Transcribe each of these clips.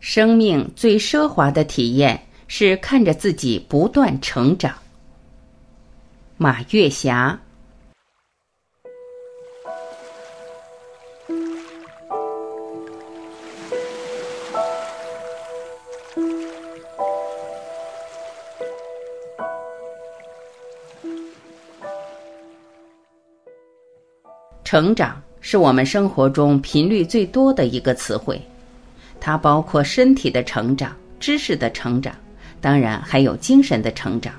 生命最奢华的体验是看着自己不断成长。马月霞。成长是我们生活中频率最多的一个词汇，它包括身体的成长、知识的成长，当然还有精神的成长。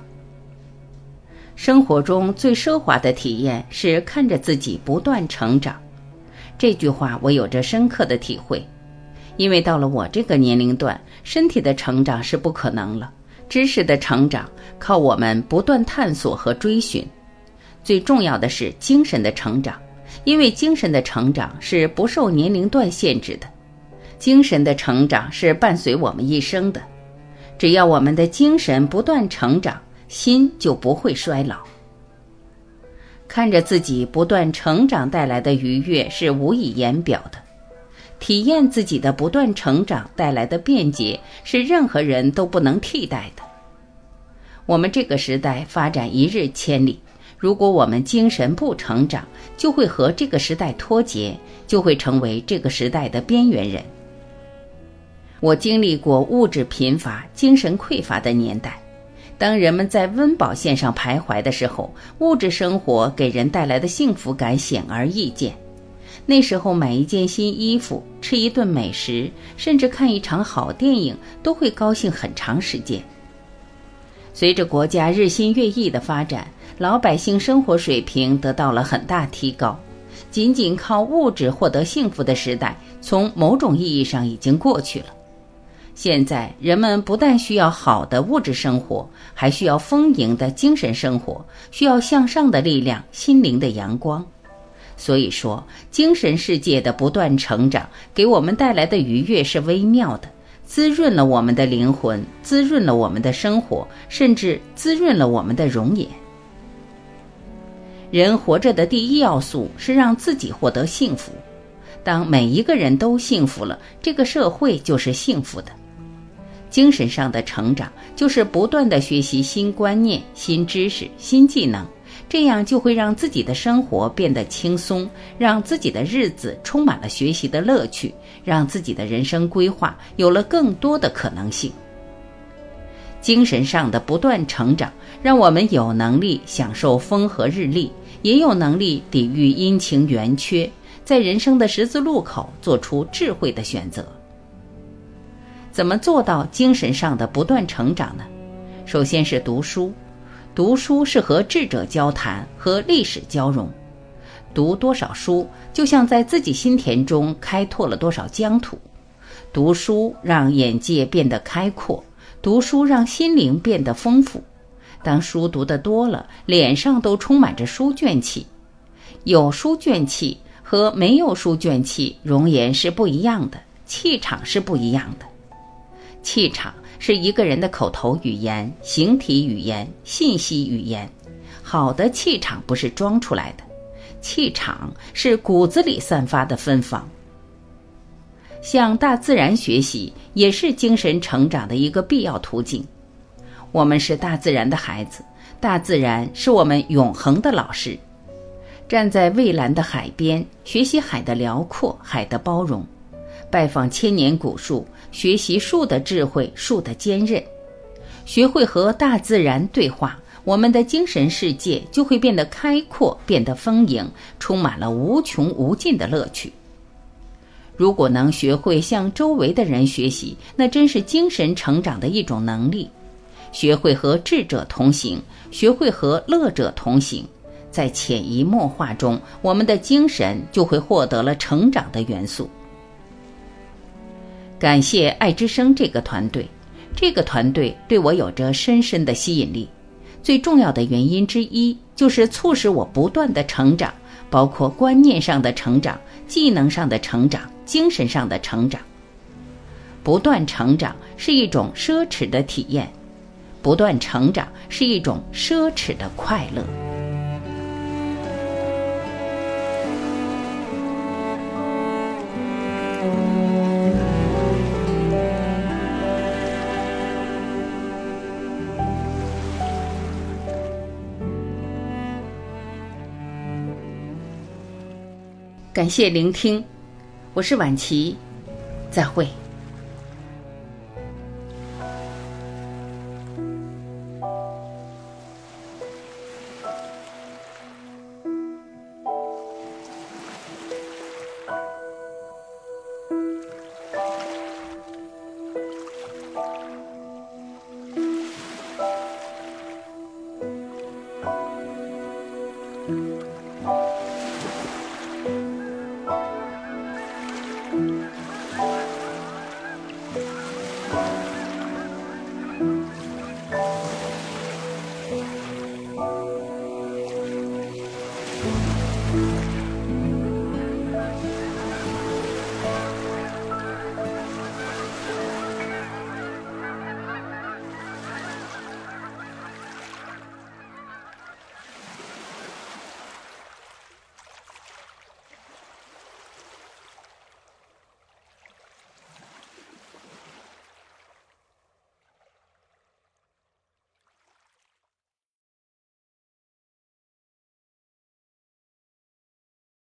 生活中最奢华的体验是看着自己不断成长，这句话我有着深刻的体会，因为到了我这个年龄段，身体的成长是不可能了，知识的成长靠我们不断探索和追寻，最重要的是精神的成长。因为精神的成长是不受年龄段限制的，精神的成长是伴随我们一生的。只要我们的精神不断成长，心就不会衰老。看着自己不断成长带来的愉悦是无以言表的，体验自己的不断成长带来的便捷是任何人都不能替代的。我们这个时代发展一日千里。如果我们精神不成长，就会和这个时代脱节，就会成为这个时代的边缘人。我经历过物质贫乏、精神匮乏的年代，当人们在温饱线上徘徊的时候，物质生活给人带来的幸福感显而易见。那时候买一件新衣服、吃一顿美食，甚至看一场好电影，都会高兴很长时间。随着国家日新月异的发展。老百姓生活水平得到了很大提高，仅仅靠物质获得幸福的时代，从某种意义上已经过去了。现在人们不但需要好的物质生活，还需要丰盈的精神生活，需要向上的力量、心灵的阳光。所以说，精神世界的不断成长，给我们带来的愉悦是微妙的，滋润了我们的灵魂，滋润了我们的生活，甚至滋润了我们的容颜。人活着的第一要素是让自己获得幸福。当每一个人都幸福了，这个社会就是幸福的。精神上的成长就是不断的学习新观念、新知识、新技能，这样就会让自己的生活变得轻松，让自己的日子充满了学习的乐趣，让自己的人生规划有了更多的可能性。精神上的不断成长，让我们有能力享受风和日丽。也有能力抵御阴晴圆缺，在人生的十字路口做出智慧的选择。怎么做到精神上的不断成长呢？首先是读书，读书是和智者交谈，和历史交融。读多少书，就像在自己心田中开拓了多少疆土。读书让眼界变得开阔，读书让心灵变得丰富。当书读得多了，脸上都充满着书卷气。有书卷气和没有书卷气，容颜是不一样的，气场是不一样的。气场是一个人的口头语言、形体语言、信息语言。好的气场不是装出来的，气场是骨子里散发的芬芳。向大自然学习，也是精神成长的一个必要途径。我们是大自然的孩子，大自然是我们永恒的老师。站在蔚蓝的海边，学习海的辽阔、海的包容；拜访千年古树，学习树的智慧、树的坚韧。学会和大自然对话，我们的精神世界就会变得开阔、变得丰盈，充满了无穷无尽的乐趣。如果能学会向周围的人学习，那真是精神成长的一种能力。学会和智者同行，学会和乐者同行，在潜移默化中，我们的精神就会获得了成长的元素。感谢爱之声这个团队，这个团队对我有着深深的吸引力。最重要的原因之一，就是促使我不断的成长，包括观念上的成长、技能上的成长、精神上的成长。不断成长是一种奢侈的体验。不断成长是一种奢侈的快乐。感谢聆听，我是晚琪，再会。